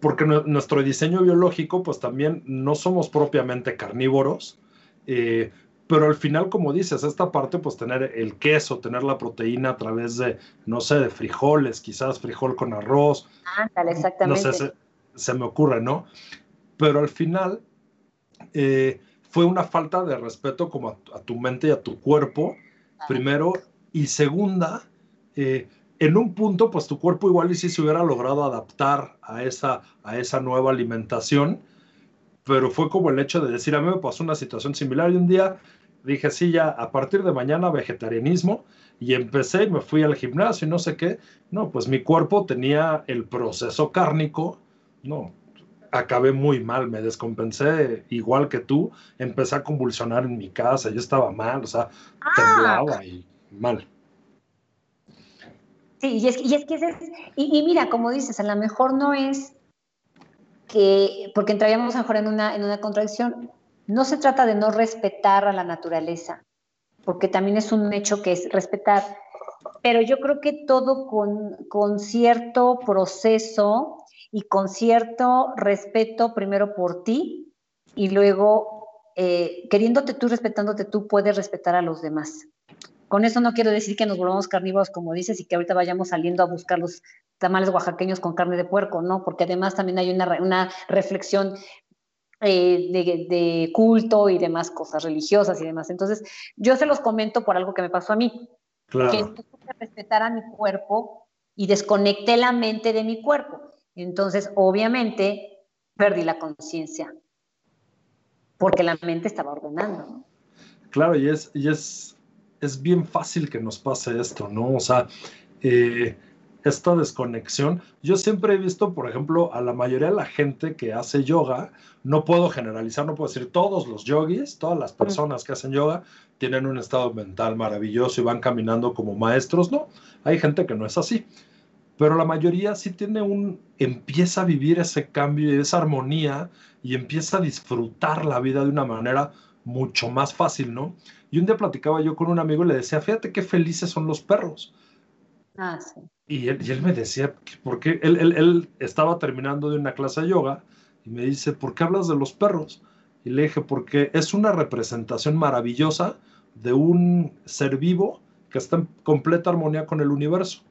porque nuestro diseño biológico, pues también no somos propiamente carnívoros, eh, pero al final, como dices, esta parte, pues tener el queso, tener la proteína a través de, no sé, de frijoles, quizás frijol con arroz. exactamente. No sé, se, me ocurre, ¿no? Pero al final eh, fue una falta de respeto como a, tu mente y a tu cuerpo, primero, y segunda, eh, en un punto, pues tu cuerpo igual y si se hubiera logrado adaptar a esa, a esa nueva alimentación, pero fue como el hecho de decir, a mí me pasó una situación similar y un día dije, sí, ya a partir de mañana vegetarianismo y empecé y me fui al gimnasio y no sé qué. No, pues mi cuerpo tenía el proceso cárnico, no, acabé muy mal, me descompensé igual que tú, empecé a convulsionar en mi casa, yo estaba mal, o sea, ah. temblaba y mal. Sí, y es, y es que es, y, mira, como dices, a lo mejor no es que, porque entraríamos mejor en una, en una contradicción, no se trata de no respetar a la naturaleza, porque también es un hecho que es respetar, pero yo creo que todo con, con cierto proceso y con cierto respeto primero por ti y luego eh, queriéndote tú, respetándote tú, puedes respetar a los demás. Con eso no quiero decir que nos volvamos carnívoros, como dices, y que ahorita vayamos saliendo a buscar los tamales oaxaqueños con carne de puerco, ¿no? Porque además también hay una, una reflexión eh, de, de, culto y demás cosas religiosas y demás. Entonces, yo se los comento por algo que me pasó a mí. Claro. Que tuve que respetar a mi cuerpo y desconecté la mente de mi cuerpo. Entonces, obviamente, perdí la conciencia, porque la mente estaba ordenando. Claro, y es, y es, es bien fácil que nos pase esto, ¿no? O sea, eh, esta desconexión. Yo siempre he visto, por ejemplo, a la mayoría de la gente que hace yoga, no puedo generalizar, no puedo decir todos los yogis, todas las personas que hacen yoga tienen un estado mental maravilloso y van caminando como maestros, no. Hay gente que no es así pero la mayoría sí tiene un, empieza a vivir ese cambio y esa armonía y empieza a disfrutar la vida de una manera mucho más fácil, ¿no? Y un día platicaba yo con un amigo y le decía, fíjate qué felices son los perros. Ah, sí. Y él, y él me decía, porque él, él, él, estaba terminando de una clase de yoga y me dice, ¿por qué hablas de los perros? Y le dije, porque es una representación maravillosa de un ser vivo que está en completa armonía con el universo.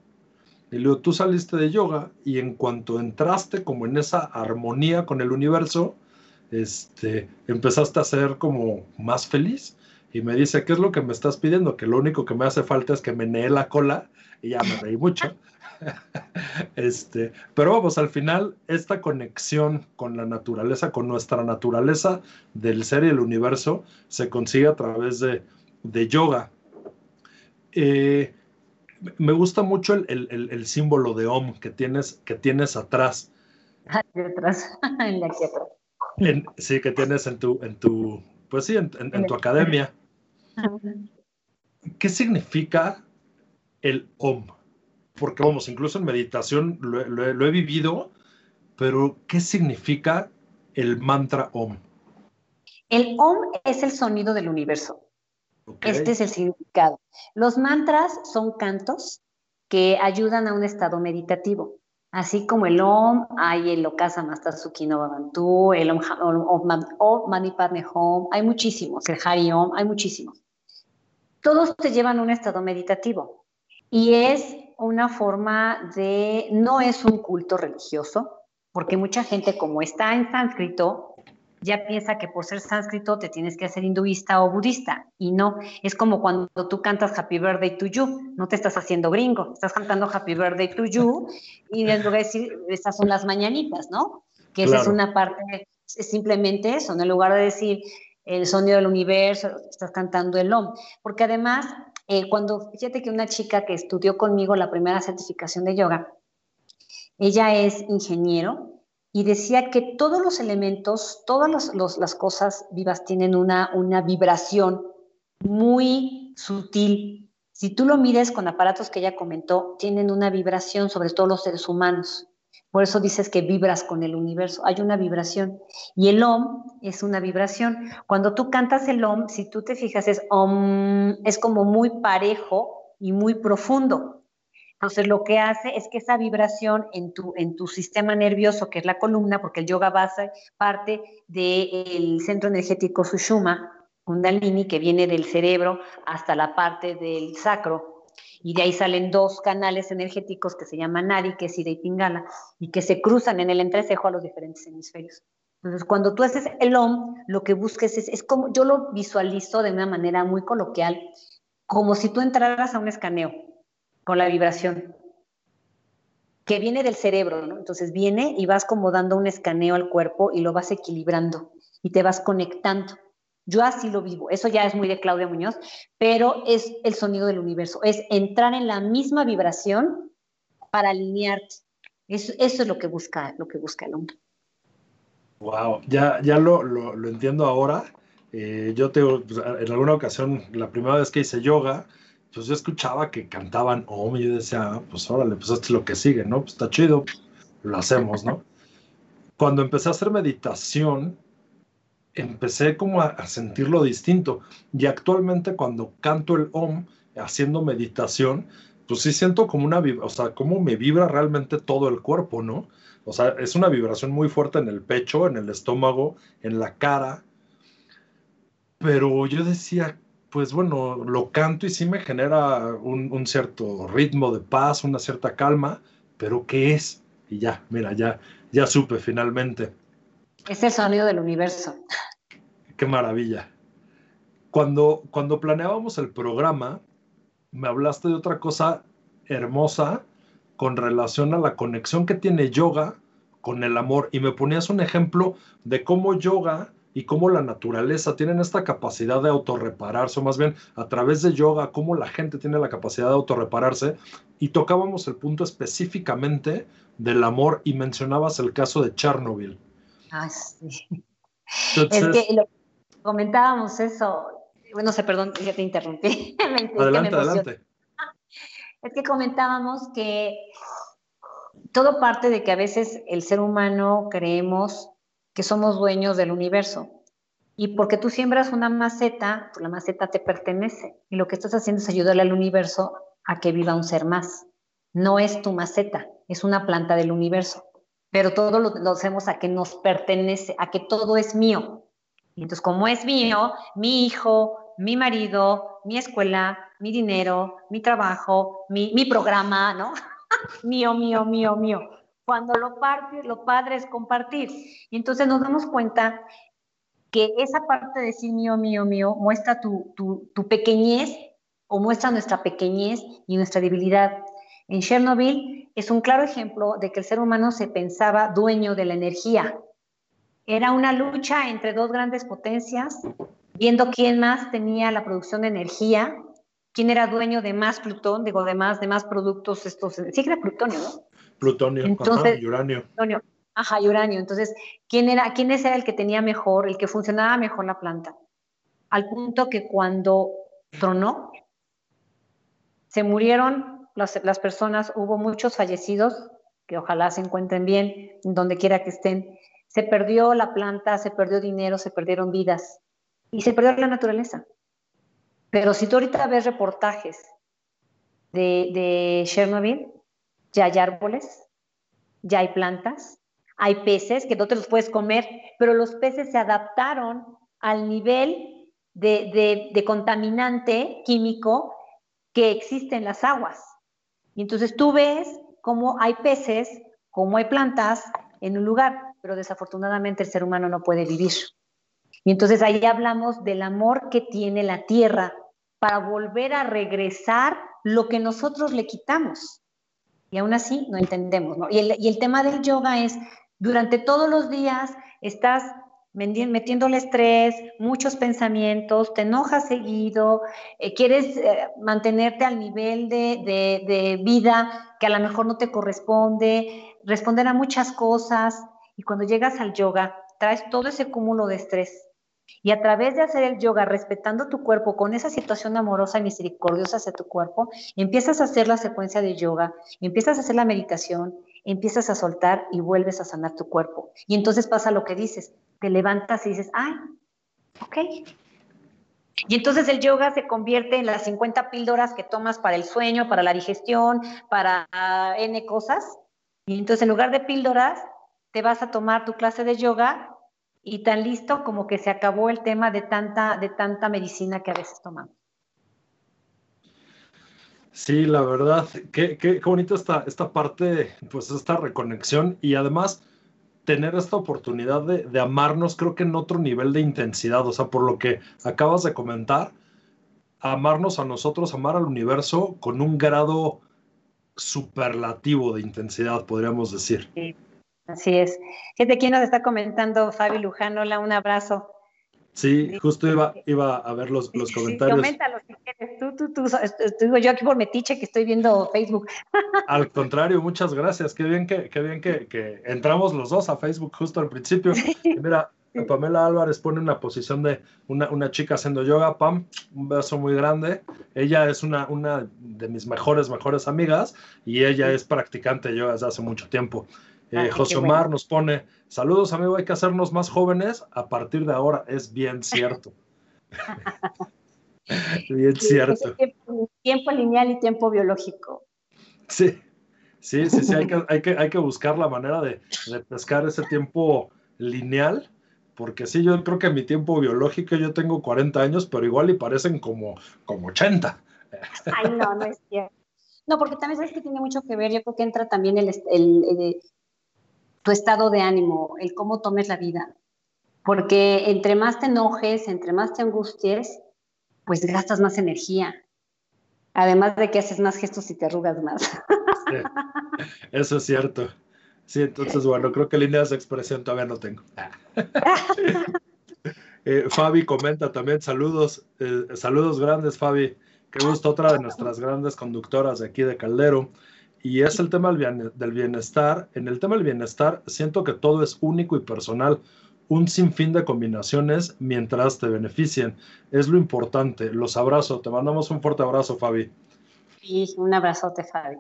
Y luego tú saliste de yoga y en cuanto entraste como en esa armonía con el universo, este, empezaste a ser como más feliz. Y me dice, ¿qué es lo que me estás pidiendo? Que lo único que me hace falta es que me nee la cola. Y ya me reí mucho. este, pero vamos, al final, esta conexión con la naturaleza, con nuestra naturaleza del ser y el universo, se consigue a través de, de yoga. Eh, me gusta mucho el, símbolo de Om que tienes, que tienes atrás. Aquí atrás, en aquí atrás. Sí, que tienes en tu, en tu, pues sí, en, tu academia. ¿Qué significa el Om? Porque vamos, incluso en meditación lo, he vivido, pero ¿qué significa el mantra Om? El Om es el sonido del universo. Este es el significado. Los mantras son cantos que ayudan a un estado meditativo. Así como el Om, hay el Okasa Master no Bhavantu, el Om, Om, Mani Padme Hom, hay muchísimos, el Hari Om, hay muchísimos. Todos te llevan a un estado meditativo y es una forma de, no es un culto religioso, porque mucha gente como está en sánscrito, ya piensa que por ser sánscrito te tienes que hacer hinduista o budista. Y no, es como cuando tú cantas Happy Birthday to You, no te estás haciendo gringo, estás cantando Happy Birthday to You y en lugar de decir, estas son las mañanitas, ¿no? Que esa es una parte, es simplemente eso, en lugar de decir el sonido del universo, estás cantando el OM. Porque además, eh, cuando, fíjate que una chica que estudió conmigo la primera certificación de yoga, ella es ingeniero y decía que todos los elementos, todas las cosas vivas tienen una, una vibración muy sutil. Si tú lo mides con aparatos que ella comentó, tienen una vibración, sobre todo los seres humanos. Por eso dices que vibras con el universo. Hay una vibración. Y el OM es una vibración. Cuando tú cantas el OM, si tú te fijas, es OM, es como muy parejo y muy profundo. Entonces, lo que hace es que esa vibración en tu, en tu sistema nervioso, que es la columna, porque el yoga base parte del centro energético Sushuma, Kundalini, que viene del cerebro hasta la parte del sacro, y de ahí salen dos canales energéticos que se llaman Nadi, que es Ida y Pingala, y que se cruzan en el entrecejo a los diferentes hemisferios. Entonces, cuando tú haces el OM, lo que busques es, es como, yo lo visualizo de una manera muy coloquial, como si tú entraras a un escaneo con la vibración, que viene del cerebro. Entonces viene y vas como dando un escaneo al cuerpo y lo vas equilibrando y te vas conectando. Yo así lo vivo. Eso ya es muy de Claudia Muñoz, pero es el sonido del universo. Es entrar en la misma vibración para alinearte. Eso, eso es lo que busca, lo que busca el hombre. Wow, ya, ya lo, lo, entiendo ahora. Eh, yo te, pues, en alguna ocasión, la primera vez que hice yoga, pues yo escuchaba que cantaban Om y yo decía, ah, pues órale, pues esto es lo que sigue, ¿no? Pues está chido, lo hacemos, ¿no? Cuando empecé a hacer meditación, empecé como a, sentirlo distinto. Y actualmente cuando canto el Om, haciendo meditación, pues sí siento como una, o sea, como me vibra realmente todo el cuerpo, ¿no? O sea, es una vibración muy fuerte en el pecho, en el estómago, en la cara. Pero yo decía, pues bueno, lo canto y sí me genera un, cierto ritmo de paz, una cierta calma, pero ¿qué es? Y ya, mira, ya, ya supe finalmente. Es el sonido del universo. Qué maravilla. Cuando, cuando planeábamos el programa, me hablaste de otra cosa hermosa con relación a la conexión que tiene yoga con el amor y me ponías un ejemplo de cómo yoga y cómo la naturaleza tienen esta capacidad de autorrepararse, o más bien a través de yoga, cómo la gente tiene la capacidad de autorrepararse, y tocábamos el punto específicamente del amor y mencionabas el caso de Chernobyl. Ah, sí. es que lo, comentábamos eso, bueno, sé, perdón, ya te interrumpí. adelante, adelante. Es que comentábamos que todo parte de que a veces el ser humano creemos que somos dueños del universo. Y porque tú siembras una maceta, pues la maceta te pertenece. Y lo que estás haciendo es ayudarle al universo a que viva un ser más. No es tu maceta, es una planta del universo. Pero todo lo, lo hacemos a que nos pertenece, a que todo es mío. Y entonces, como es mío, mi hijo, mi marido, mi escuela, mi dinero, mi trabajo, mi, programa, ¿no? mío, mío, mío, mío. Cuando lo, parte, lo padre es compartir. Y entonces nos damos cuenta que esa parte de decir mío, mío, mío muestra tu, tu pequeñez o muestra nuestra pequeñez y nuestra debilidad. En Chernobyl es un claro ejemplo de que el ser humano se pensaba dueño de la energía. Era una lucha entre dos grandes potencias viendo quién más tenía la producción de energía, quién era dueño de más plutón, digo, de más, de más productos, estos, sí que era plutonio, ¿no? Plutonio, Entonces, ajá, uranio. Plutonio, ajá, uranio. Entonces, ¿quién era, quién era el que tenía mejor, el que funcionaba mejor la planta? Al punto que cuando tronó, se murieron las, las personas, hubo muchos fallecidos, que ojalá se encuentren bien, donde quiera que estén. Se perdió la planta, se perdió dinero, se perdieron vidas y se perdió la naturaleza. Pero si tú ahorita ves reportajes de, de Chernobyl, ya hay árboles, ya hay plantas, hay peces que no te los puedes comer, pero los peces se adaptaron al nivel de, de, contaminante químico que existe en las aguas. Y entonces tú ves cómo hay peces, cómo hay plantas en un lugar, pero desafortunadamente el ser humano no puede vivir. Y entonces ahí hablamos del amor que tiene la tierra para volver a regresar lo que nosotros le quitamos. Y aún así no entendemos. ¿no? Y, el, tema del yoga es, durante todos los días estás metiéndole estrés, muchos pensamientos, te enojas seguido, eh, quieres eh, mantenerte al nivel de, de, vida que a lo mejor no te corresponde, responder a muchas cosas. Y cuando llegas al yoga, traes todo ese cúmulo de estrés y a través de hacer el yoga, respetando tu cuerpo, con esa situación amorosa y misericordiosa hacia tu cuerpo, empiezas a hacer la secuencia de yoga, empiezas a hacer la meditación, empiezas a soltar y vuelves a sanar tu cuerpo. Y entonces pasa lo que dices, te levantas y dices, ay, ok. Y entonces el yoga se convierte en las 50 píldoras que tomas para el sueño, para la digestión, para N cosas. Y entonces en lugar de píldoras, te vas a tomar tu clase de yoga y tan listo como que se acabó el tema de tanta, de tanta medicina que a veces tomamos. Sí, la verdad, qué, qué, bonito esta, esta parte, pues esta reconexión y además tener esta oportunidad de, de, amarnos, creo que en otro nivel de intensidad, o sea, por lo que acabas de comentar, amarnos a nosotros, amar al universo con un grado superlativo de intensidad, podríamos decir. Sí. Así es. Fíjate quién nos está comentando, Fabi Luján. Hola, un abrazo. Sí, justo iba, iba a ver los, los comentarios. Sí, coméntalo si quieres. Tú, tú, tú, digo yo aquí por metiche que estoy viendo Facebook. Al contrario, muchas gracias. Qué bien que, qué bien que, que entramos los dos a Facebook justo al principio. Mira, Pamela Álvarez pone una posición de una, una, chica haciendo yoga, Pam, un beso muy grande. Ella es una, una de mis mejores, mejores amigas y ella es practicante de yoga desde hace mucho tiempo. Eh, José Omar nos pone, saludos amigo, hay que hacernos más jóvenes a partir de ahora. Es bien cierto. bien cierto. Tiempo, lineal y tiempo biológico. Sí, sí, sí, sí, hay que, hay que, hay que buscar la manera de, de pescar ese tiempo lineal porque sí, yo creo que mi tiempo biológico yo tengo 40 años, pero igual y parecen como, como 80. Ay, no, no es cierto. No, porque también sabes que tiene mucho que ver, yo creo que entra también el, el, tu estado de ánimo, el cómo tomes la vida. Porque entre más te enojes, entre más te angusties, pues gastas más energía. Además de que haces más gestos y te arrugas más. eso es cierto. Sí, entonces, bueno, creo que líneas de expresión todavía no tengo. Eh, Fabi comenta también, saludos, eh, saludos grandes, Fabi. Qué gusto, otra de nuestras grandes conductoras de aquí de Caldero. Y es el tema del bienestar. En el tema del bienestar, siento que todo es único y personal. Un sinfín de combinaciones mientras te beneficien. Es lo importante. Los abrazo. Te mandamos un fuerte abrazo, Fabi. Sí, un abrazote, Fabi.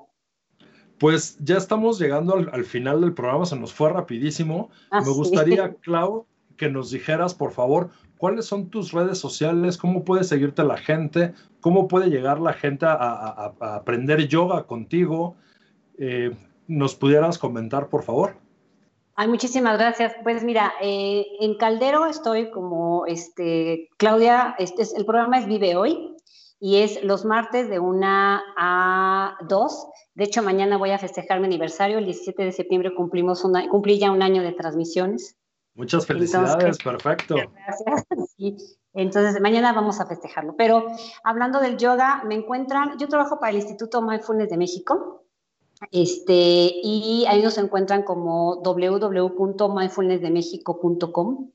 Pues ya estamos llegando al, final del programa, se nos fue rapidísimo. Ah, Me gustaría, Clau, que nos dijeras, por favor, cuáles son tus redes sociales, cómo puede seguirte la gente, cómo puede llegar la gente a, aprender yoga contigo. Eh, ¿Nos pudieras comentar, por favor? Ay, muchísimas gracias. Pues mira, eh, en Caldero estoy como este, Claudia, este es, el programa es Vive Hoy y es los martes de una a dos. De hecho, mañana voy a festejar mi aniversario. El 17 de septiembre cumplimos una, cumplí ya un año de transmisiones. Muchas felicidades, perfecto. Gracias. Entonces, mañana vamos a festejarlo. Pero hablando del yoga, me encuentran, yo trabajo para el Instituto Mindfulness de México. Este, y ahí nos encuentran como www.mindfulnessdemexico.com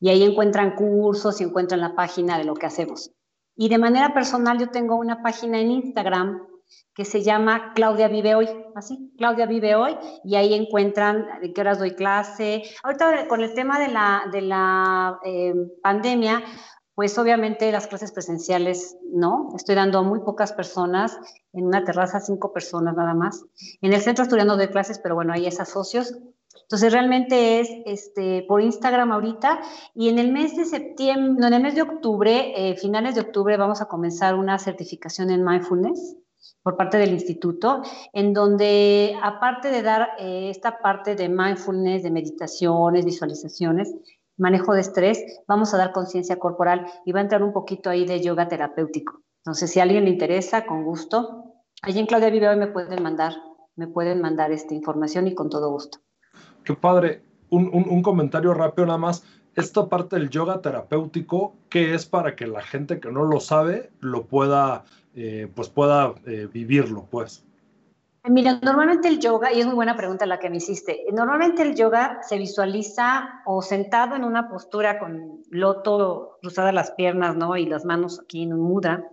y ahí encuentran cursos y encuentran la página de lo que hacemos. Y de manera personal yo tengo una página en Instagram que se llama Claudia Vive Hoy, así, Claudia Vive Hoy, y ahí encuentran de qué horas doy clase. Ahorita con el tema de la, de la eh, pandemia, pues obviamente las clases presenciales no, estoy dando a muy pocas personas, en una terraza cinco personas nada más. En el centro estudiando de clases, pero bueno, ahí es a socios, entonces realmente es este, por Instagram ahorita y en el mes de septiembre, no, en el mes de octubre, eh, finales de octubre vamos a comenzar una certificación en mindfulness por parte del instituto, en donde aparte de dar eh, esta parte de mindfulness, de meditaciones, visualizaciones, manejo de estrés, vamos a dar conciencia corporal y va a entrar un poquito ahí de yoga terapéutico. Entonces, si a alguien le interesa, con gusto, allí en Claudia Vive me pueden mandar, me pueden mandar esta información y con todo gusto. Qué padre. Un, comentario rápido nada más. Esta parte del yoga terapéutico, ¿qué es para que la gente que no lo sabe lo pueda, eh, pues pueda eh, vivirlo, pues? Mira, normalmente el yoga, y es muy buena pregunta la que me hiciste, normalmente el yoga se visualiza o sentado en una postura con loto, cruzadas las piernas, ¿no? Y las manos aquí en un mudra,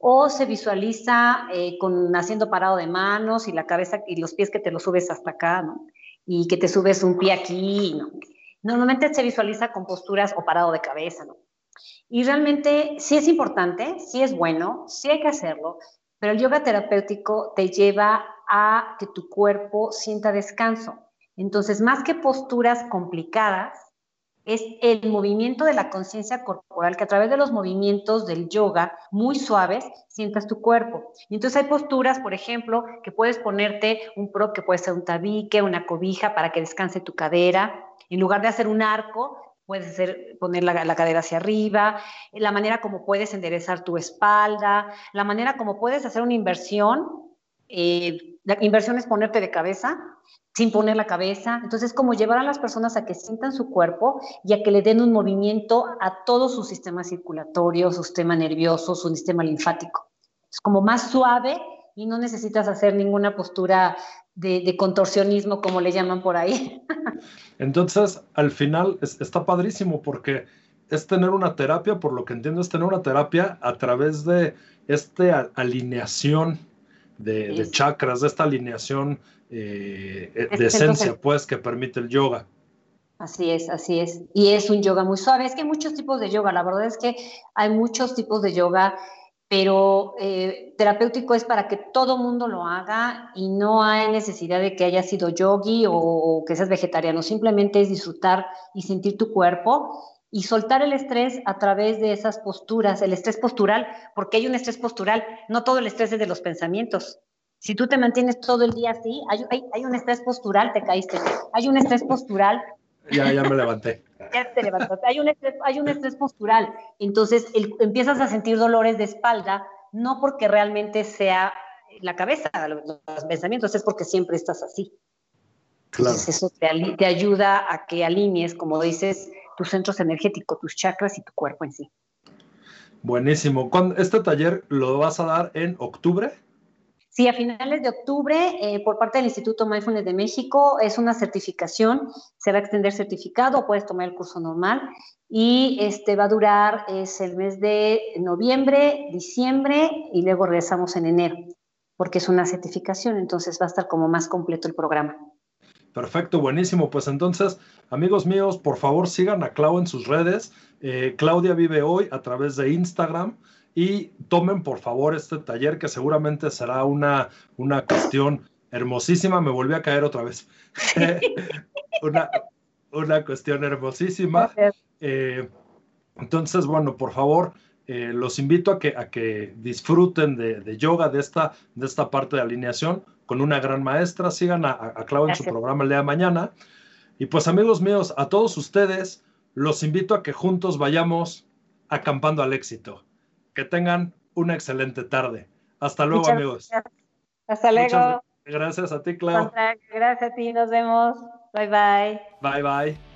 o se visualiza eh, con haciendo parado de manos y la cabeza y los pies que te los subes hasta acá, ¿no? y que te subes un pie aquí, ¿no? Normalmente se visualiza con posturas o parado de cabeza, ¿no? Y realmente sí es importante, sí es bueno, sí hay que hacerlo, pero el yoga terapéutico te lleva a que tu cuerpo sienta descanso. Entonces, más que posturas complicadas, es el movimiento de la conciencia corporal, que a través de los movimientos del yoga muy suaves sientas tu cuerpo. Y entonces hay posturas, por ejemplo, que puedes ponerte un pro, que puede ser un tabique, una cobija para que descanse tu cadera. En lugar de hacer un arco, puedes hacer, poner la, cadera hacia arriba, la manera como puedes enderezar tu espalda, la manera como puedes hacer una inversión. Eh, la inversión es ponerte de cabeza sin poner la cabeza. Entonces, es como llevar a las personas a que sientan su cuerpo y a que le den un movimiento a todo su sistema circulatorio, su sistema nervioso, su sistema linfático. Es como más suave y no necesitas hacer ninguna postura de, contorsionismo, como le llaman por ahí. Entonces, al final está padrísimo porque es tener una terapia, por lo que entiendo, es tener una terapia a través de esta alineación de, chakras, de esta alineación eh, eh, de esencia, pues, que permite el yoga. Así es, así es. Y es un yoga muy suave. Es que hay muchos tipos de yoga. La verdad es que hay muchos tipos de yoga, pero eh, terapéutico es para que todo mundo lo haga y no hay necesidad de que haya sido yogi o que seas vegetariano. Simplemente es disfrutar y sentir tu cuerpo y soltar el estrés a través de esas posturas, el estrés postural, porque hay un estrés postural, no todo el estrés es de los pensamientos. Si tú te mantienes todo el día así, hay, hay, un estrés postural, te caíste, hay un estrés postural. Ya, ya me levanté. ya te levantaste. Hay un estrés, hay un estrés postural. Entonces empiezas a sentir dolores de espalda, no porque realmente sea la cabeza, los pensamientos, es porque siempre estás así. Claro. Entonces eso te, te ayuda a que alinees, como dices, tus centros energéticos, tus chakras y tu cuerpo en sí. Buenísimo. ¿Este taller lo vas a dar en octubre? Sí, a finales de octubre, eh, por parte del Instituto Mindfulness de México, es una certificación, se va a extender certificado, puedes tomar el curso normal y este va a durar, es el mes de noviembre, diciembre y luego regresamos en enero, porque es una certificación, entonces va a estar como más completo el programa. Perfecto, buenísimo. Pues entonces, amigos míos, por favor sigan a Clau en sus redes. Eh, Claudia vive hoy a través de Instagram y tomen por favor este taller que seguramente será una, una cuestión hermosísima. Me volví a caer otra vez. una, una cuestión hermosísima. Eh, entonces, bueno, por favor, eh, los invito a que, a que disfruten de, de, yoga, de esta, de esta parte de alineación con una gran maestra. Sigan a, a Clau en su programa el día de mañana. Y pues amigos míos, a todos ustedes los invito a que juntos vayamos acampando al éxito. Que tengan una excelente tarde. Hasta luego, amigos. Hasta luego. gracias a ti, Clau. Gracias a ti, nos vemos. Bye bye. Bye bye.